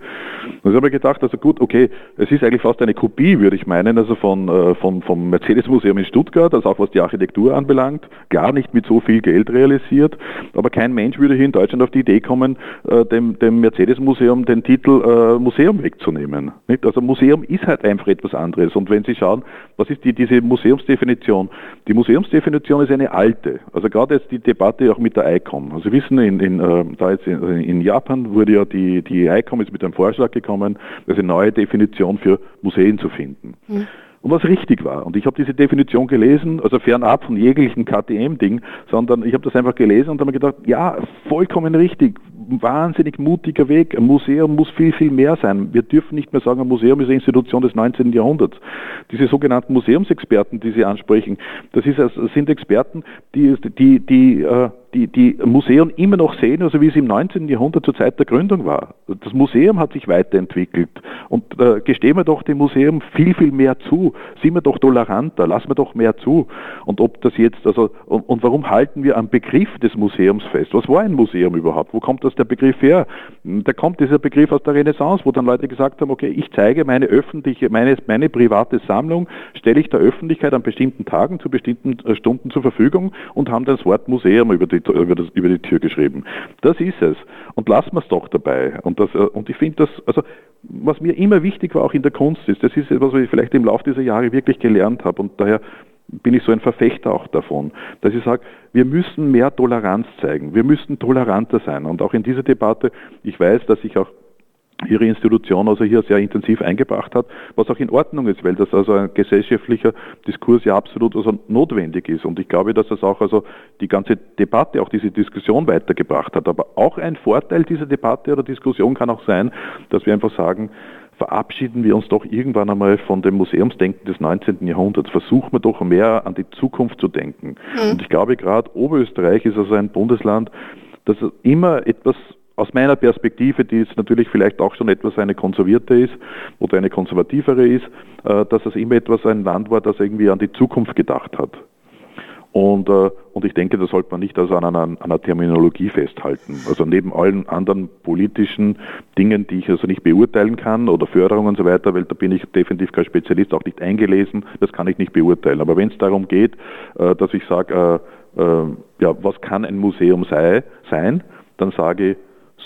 Und ich habe mir gedacht, also gut, okay, es ist eigentlich fast eine Kopie, würde ich meinen, also von, äh, von, vom Mercedes-Museum in Stuttgart, also auch was die Architektur anbelangt, gar nicht mit so viel Geld realisiert, aber kein Mensch würde hier in Deutschland auf die Idee kommen, äh, dem, dem Mercedes-Museum den Titel äh, Museum wegzunehmen. Nicht? Also Museum ist halt einfach etwas anderes und wenn Sie schauen, was ist die, diese Museumsdefinition. Die Museumsdefinition ist eine alte. Also gerade jetzt die Debatte auch mit der ICOM. Also Sie wissen, in, in, äh, da jetzt in, in, Japan wurde ja die, die ICOM ist mit einem Vorschlag gekommen, eine neue Definition für Museen zu finden. Mhm und was richtig war. Und ich habe diese Definition gelesen, also fernab von jeglichen KTM-Ding, sondern ich habe das einfach gelesen und habe mir gedacht, ja, vollkommen richtig, wahnsinnig mutiger Weg. Ein Museum muss viel, viel mehr sein. Wir dürfen nicht mehr sagen, ein Museum ist eine Institution des 19. Jahrhunderts. Diese sogenannten Museumsexperten, die Sie ansprechen, das, ist, das sind Experten, die, die, die äh, die, die Museen immer noch sehen, also wie es im 19. Jahrhundert zur Zeit der Gründung war. Das Museum hat sich weiterentwickelt. Und äh, gestehen wir doch dem Museum viel, viel mehr zu. Sind wir doch toleranter, lassen wir doch mehr zu. Und ob das jetzt, also, und, und warum halten wir am Begriff des Museums fest? Was war ein Museum überhaupt? Wo kommt das der Begriff her? Da kommt dieser Begriff aus der Renaissance, wo dann Leute gesagt haben, okay, ich zeige meine öffentliche, meine, meine private Sammlung, stelle ich der Öffentlichkeit an bestimmten Tagen zu bestimmten äh, Stunden zur Verfügung und haben das Wort Museum über die über, das, über die Tür geschrieben. Das ist es. Und lassen wir es doch dabei. Und, das, äh, und ich finde das, also was mir immer wichtig war, auch in der Kunst ist, das ist etwas, was ich vielleicht im Laufe dieser Jahre wirklich gelernt habe. Und daher bin ich so ein Verfechter auch davon, dass ich sage, wir müssen mehr Toleranz zeigen, wir müssen toleranter sein. Und auch in dieser Debatte, ich weiß, dass ich auch ihre Institution also hier sehr intensiv eingebracht hat, was auch in Ordnung ist, weil das also ein gesellschaftlicher Diskurs ja absolut also notwendig ist. Und ich glaube, dass das auch also die ganze Debatte, auch diese Diskussion weitergebracht hat. Aber auch ein Vorteil dieser Debatte oder Diskussion kann auch sein, dass wir einfach sagen, verabschieden wir uns doch irgendwann einmal von dem Museumsdenken des 19. Jahrhunderts. Versuchen wir doch mehr an die Zukunft zu denken. Mhm. Und ich glaube, gerade Oberösterreich ist also ein Bundesland, das immer etwas aus meiner Perspektive, die jetzt natürlich vielleicht auch schon etwas eine konservierte ist oder eine konservativere ist, äh, dass es immer etwas ein Land war, das irgendwie an die Zukunft gedacht hat. Und, äh, und ich denke, da sollte man nicht also an einer, an einer Terminologie festhalten. Also neben allen anderen politischen Dingen, die ich also nicht beurteilen kann oder Förderung und so weiter, weil da bin ich definitiv kein Spezialist, auch nicht eingelesen, das kann ich nicht beurteilen. Aber wenn es darum geht, äh, dass ich sage, ja, was kann ein Museum sei, sein, dann sage ich,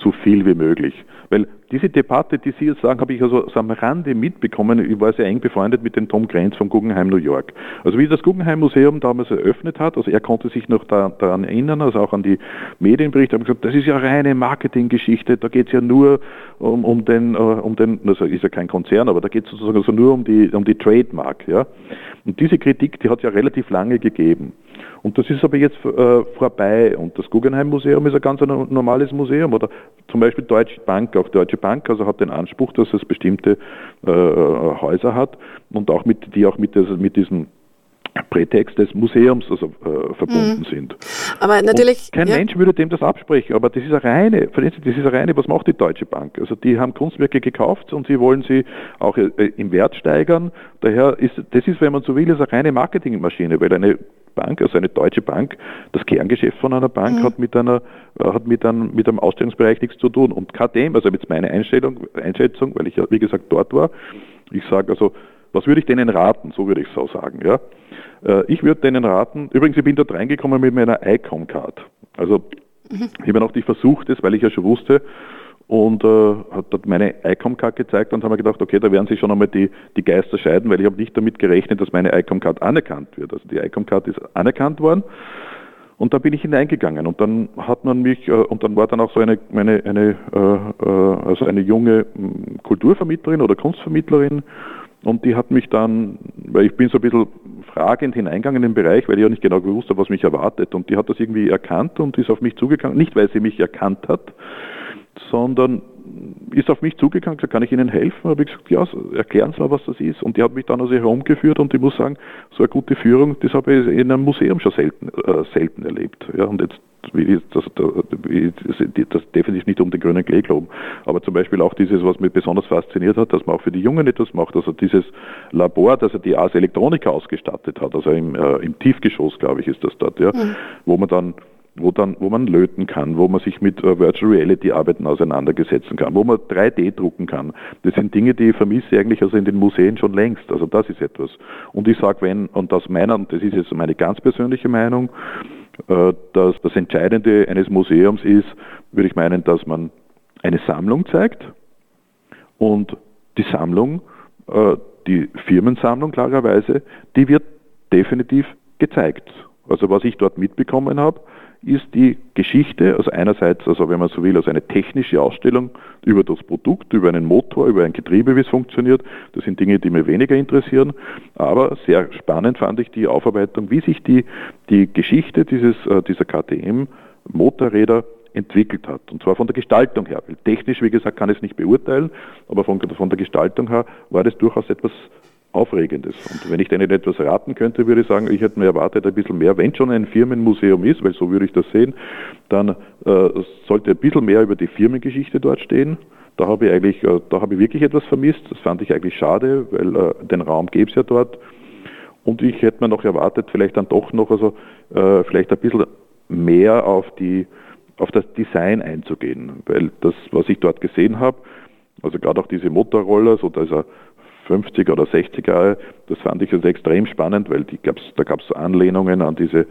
so viel wie möglich. Weil diese Debatte, die Sie jetzt sagen, habe ich also am Rande mitbekommen. Ich war sehr eng befreundet mit dem Tom Grenz vom Guggenheim New York. Also wie das Guggenheim Museum damals eröffnet hat, also er konnte sich noch da, daran erinnern, also auch an die Medienberichte, haben gesagt, das ist ja reine Marketinggeschichte, da geht es ja nur um, um den, uh, um den, also ist ja kein Konzern, aber da geht es sozusagen also nur um die, um die Trademark. Ja? Und diese Kritik, die hat es ja relativ lange gegeben. Und das ist aber jetzt äh, vorbei. Und das Guggenheim Museum ist ein ganz normales Museum. Oder zum Beispiel Deutsche Bank, auch Deutsche Bank, also hat den Anspruch, dass es bestimmte äh, Häuser hat und auch mit, die auch mit, das, mit diesem Prätext des Museums also, äh, verbunden mhm. sind. Aber natürlich. Und kein ja. Mensch würde dem das absprechen, aber das ist eine reine, das ist eine reine, was macht die Deutsche Bank? Also die haben Kunstwerke gekauft und sie wollen sie auch äh, im Wert steigern. Daher ist, das ist, wenn man so will, ist eine reine Marketingmaschine, weil eine Bank, also eine deutsche Bank, das Kerngeschäft von einer Bank mhm. hat mit einer äh, hat mit einem, mit einem Ausstellungsbereich nichts zu tun. Und KDM, also jetzt meine Einstellung, Einschätzung, weil ich ja wie gesagt dort war, ich sage also, was würde ich denen raten? So würde ich es auch sagen. Ja? Äh, ich würde denen raten, übrigens, ich bin dort reingekommen mit meiner ICOM-Card. Also mhm. ich habe noch nicht versucht, das, weil ich ja schon wusste, und äh, hat dort meine ICOM-Card gezeigt und haben wir gedacht, okay, da werden sich schon einmal die, die Geister scheiden, weil ich habe nicht damit gerechnet, dass meine ICOM-Card anerkannt wird. Also die ICOM-Card ist anerkannt worden und da bin ich hineingegangen und dann hat man mich, äh, und dann war dann auch so eine, meine, eine, äh, äh also eine junge Kulturvermittlerin oder Kunstvermittlerin und die hat mich dann, weil ich bin so ein bisschen fragend hineingegangen in den Bereich, weil ich ja nicht genau gewusst habe, was mich erwartet. Und die hat das irgendwie erkannt und ist auf mich zugegangen. Nicht, weil sie mich erkannt hat, sondern ist auf mich zugegangen, gesagt, kann ich Ihnen helfen? Habe ich gesagt, ja, erklären Sie mal, was das ist. Und die hat mich dann also herumgeführt und ich muss sagen, so eine gute Führung, das habe ich in einem Museum schon selten, äh, selten erlebt. Ja, und jetzt das, das, das definitiv nicht um den grünen Klee glauben, aber zum Beispiel auch dieses, was mich besonders fasziniert hat, dass man auch für die Jungen etwas macht, also dieses Labor, das er die Ars Electronica ausgestattet hat, also im, äh, im Tiefgeschoss, glaube ich, ist das dort, ja, mhm. wo man dann wo, dann, wo man löten kann, wo man sich mit uh, Virtual Reality Arbeiten auseinandergesetzen kann, wo man 3D drucken kann. Das sind Dinge, die ich vermisse eigentlich also in den Museen schon längst. Also das ist etwas. Und ich sage, wenn, und aus meiner, und das ist jetzt meine ganz persönliche Meinung, uh, dass das Entscheidende eines Museums ist, würde ich meinen, dass man eine Sammlung zeigt und die Sammlung, uh, die Firmensammlung klarerweise, die wird definitiv gezeigt. Also was ich dort mitbekommen habe, ist die Geschichte, also einerseits, also wenn man so will, also eine technische Ausstellung über das Produkt, über einen Motor, über ein Getriebe, wie es funktioniert. Das sind Dinge, die mir weniger interessieren. Aber sehr spannend fand ich die Aufarbeitung, wie sich die, die Geschichte dieses, äh, dieser KTM Motorräder entwickelt hat. Und zwar von der Gestaltung her. Technisch, wie gesagt, kann ich es nicht beurteilen, aber von, von der Gestaltung her war das durchaus etwas Aufregendes. Und wenn ich denen etwas raten könnte, würde ich sagen, ich hätte mir erwartet ein bisschen mehr. Wenn schon ein Firmenmuseum ist, weil so würde ich das sehen, dann äh, sollte ein bisschen mehr über die Firmengeschichte dort stehen. Da habe ich eigentlich, äh, da habe ich wirklich etwas vermisst. Das fand ich eigentlich schade, weil äh, den Raum gäbe es ja dort. Und ich hätte mir noch erwartet, vielleicht dann doch noch, also äh, vielleicht ein bisschen mehr auf die, auf das Design einzugehen, weil das, was ich dort gesehen habe, also gerade auch diese Motorroller, so da ist ein 50er oder 60er Jahre. Das fand ich also extrem spannend, weil gab's, da gab es Anlehnungen an diese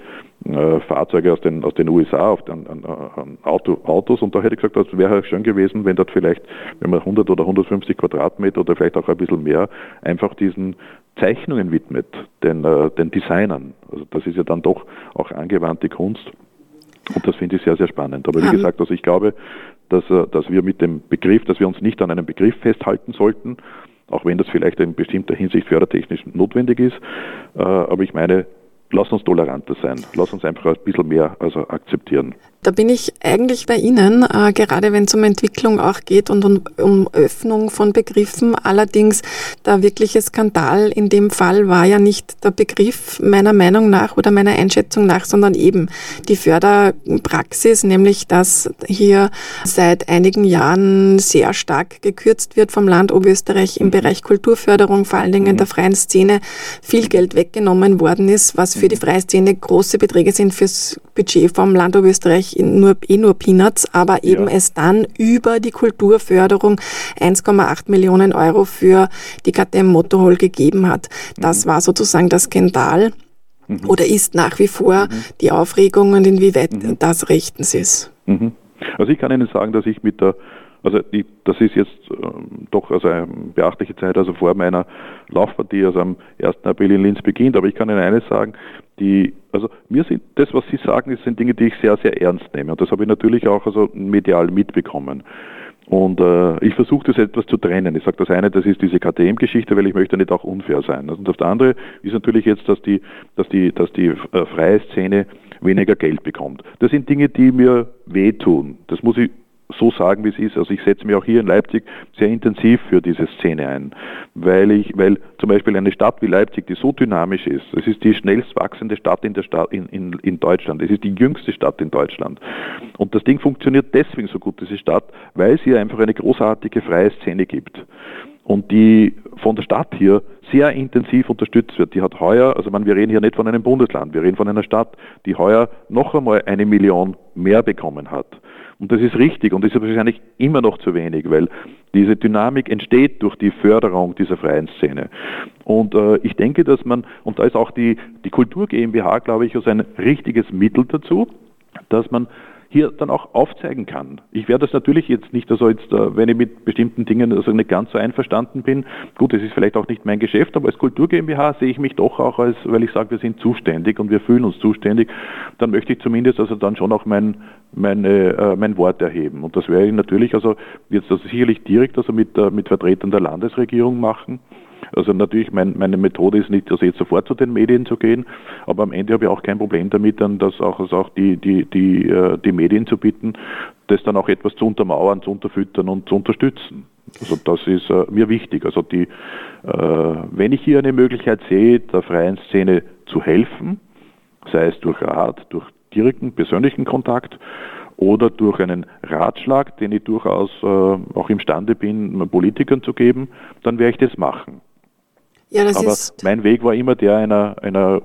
äh, Fahrzeuge aus den, aus den USA, auf den, an, an Auto, Autos. Und da hätte ich gesagt, das wäre schön gewesen, wenn dort vielleicht, wenn man 100 oder 150 Quadratmeter oder vielleicht auch ein bisschen mehr, einfach diesen Zeichnungen widmet, den, äh, den Designern. Also das ist ja dann doch auch angewandte Kunst. Und das finde ich sehr, sehr spannend. Aber wie gesagt, also ich glaube, dass, äh, dass wir mit dem Begriff, dass wir uns nicht an einem Begriff festhalten sollten, auch wenn das vielleicht in bestimmter Hinsicht fördertechnisch notwendig ist. Äh, aber ich meine, lass uns toleranter sein. Lass uns einfach ein bisschen mehr also akzeptieren. Da bin ich eigentlich bei Ihnen, äh, gerade wenn es um Entwicklung auch geht und um, um, Öffnung von Begriffen. Allerdings der wirkliche Skandal in dem Fall war ja nicht der Begriff meiner Meinung nach oder meiner Einschätzung nach, sondern eben die Förderpraxis, nämlich dass hier seit einigen Jahren sehr stark gekürzt wird vom Land Oberösterreich im Bereich Kulturförderung, vor allen Dingen in der freien Szene, viel Geld weggenommen worden ist, was für die freie Szene große Beträge sind fürs Budget vom Land Oberösterreich nur, eh nur Peanuts, aber eben ja. es dann über die Kulturförderung 1,8 Millionen Euro für die KTM Motorhall gegeben hat. Das mhm. war sozusagen der Skandal. Mhm. Oder ist nach wie vor mhm. die Aufregung und inwieweit mhm. das rechtens ist? Mhm. Also ich kann Ihnen sagen, dass ich mit der also die, das ist jetzt ähm, doch also eine beachtliche Zeit, also vor meiner Laufbahn, die also am 1. April in Linz beginnt. Aber ich kann Ihnen eines sagen, die, also mir sind das, was Sie sagen, das sind Dinge, die ich sehr, sehr ernst nehme. Und das habe ich natürlich auch also medial mitbekommen. Und äh, ich versuche das etwas zu trennen. Ich sage das eine, das ist diese KTM-Geschichte, weil ich möchte nicht auch unfair sein. Und das andere ist natürlich jetzt, dass die, dass die, dass die äh, freie Szene weniger Geld bekommt. Das sind Dinge, die mir wehtun. Das muss ich so sagen, wie es ist. Also ich setze mich auch hier in Leipzig sehr intensiv für diese Szene ein, weil ich, weil zum Beispiel eine Stadt wie Leipzig, die so dynamisch ist, es ist die schnellst wachsende Stadt in der Stadt in, in, in Deutschland, es ist die jüngste Stadt in Deutschland. Und das Ding funktioniert deswegen so gut, diese Stadt, weil es hier einfach eine großartige freie Szene gibt und die von der Stadt hier sehr intensiv unterstützt wird. Die hat heuer, also man, wir reden hier nicht von einem Bundesland, wir reden von einer Stadt, die heuer noch einmal eine Million mehr bekommen hat. Und das ist richtig und das ist wahrscheinlich immer noch zu wenig, weil diese Dynamik entsteht durch die Förderung dieser freien Szene. Und äh, ich denke, dass man, und da ist auch die, die Kultur GmbH, glaube ich, also ein richtiges Mittel dazu, dass man hier dann auch aufzeigen kann. Ich werde das natürlich jetzt nicht, also jetzt, äh, wenn ich mit bestimmten Dingen also nicht ganz so einverstanden bin, gut, es ist vielleicht auch nicht mein Geschäft, aber als Kultur GmbH sehe ich mich doch auch als, weil ich sage, wir sind zuständig und wir fühlen uns zuständig, dann möchte ich zumindest also dann schon auch mein, meine, äh, mein Wort erheben. Und das werde ich natürlich also jetzt also sicherlich direkt also mit, äh, mit Vertretern der Landesregierung machen. Also natürlich, mein, meine Methode ist nicht, also jetzt sofort zu den Medien zu gehen, aber am Ende habe ich auch kein Problem damit, dann das auch, also auch die, die, die, äh, die Medien zu bitten, das dann auch etwas zu untermauern, zu unterfüttern und zu unterstützen. Also das ist äh, mir wichtig. Also die, äh, wenn ich hier eine Möglichkeit sehe, der freien Szene zu helfen, sei es durch Rat, durch direkten persönlichen Kontakt oder durch einen Ratschlag, den ich durchaus äh, auch imstande bin, Politikern zu geben, dann werde ich das machen. Ja, das Aber mein Weg war immer der einer, einer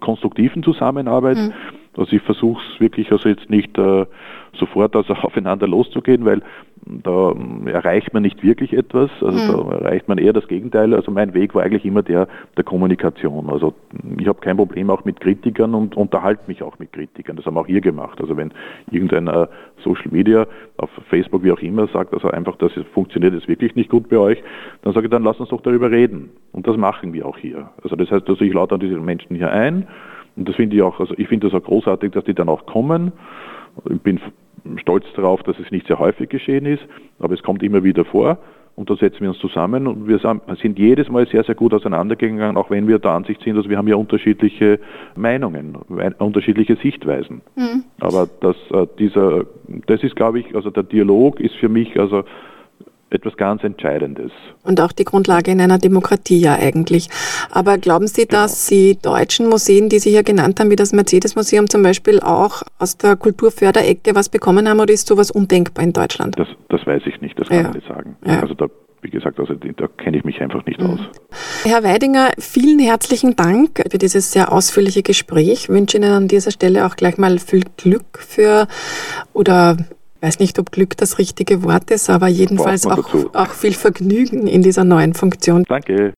konstruktiven Zusammenarbeit. Mhm. Also ich versuche es wirklich also jetzt nicht äh, sofort also aufeinander loszugehen, weil da erreicht man nicht wirklich etwas, also mhm. da erreicht man eher das Gegenteil. Also mein Weg war eigentlich immer der der Kommunikation. Also ich habe kein Problem auch mit Kritikern und unterhalte mich auch mit Kritikern. Das haben wir auch hier gemacht. Also wenn irgendein äh, Social Media auf Facebook wie auch immer sagt, also einfach, das funktioniert jetzt wirklich nicht gut bei euch, dann sage ich, dann lass uns doch darüber reden. Und das machen wir auch hier. Also das heißt, also ich lade dann diese Menschen hier ein und das finde ich auch, also ich finde das auch großartig, dass die dann auch kommen. Ich bin stolz darauf, dass es nicht sehr häufig geschehen ist, aber es kommt immer wieder vor. Und da setzen wir uns zusammen und wir sind jedes Mal sehr, sehr gut auseinandergegangen, auch wenn wir der Ansicht sind, dass wir haben ja unterschiedliche Meinungen, unterschiedliche Sichtweisen. Mhm. Aber das, äh, dieser, das ist, glaube ich, also der Dialog ist für mich also etwas ganz Entscheidendes. Und auch die Grundlage in einer Demokratie ja eigentlich. Aber glauben Sie, genau. dass die deutschen Museen, die Sie hier genannt haben, wie das Mercedes-Museum zum Beispiel, auch aus der Kulturförderecke was bekommen haben oder ist sowas undenkbar in Deutschland? Das, das weiß ich nicht, das kann ja. ich nicht sagen. Ja. Also da wie gesagt, also da kenne ich mich einfach nicht mhm. aus. Herr Weidinger, vielen herzlichen Dank für dieses sehr ausführliche Gespräch. Ich wünsche Ihnen an dieser Stelle auch gleich mal viel Glück für oder weiß nicht, ob Glück das richtige Wort ist, aber jedenfalls auch, auch viel Vergnügen in dieser neuen Funktion. Danke.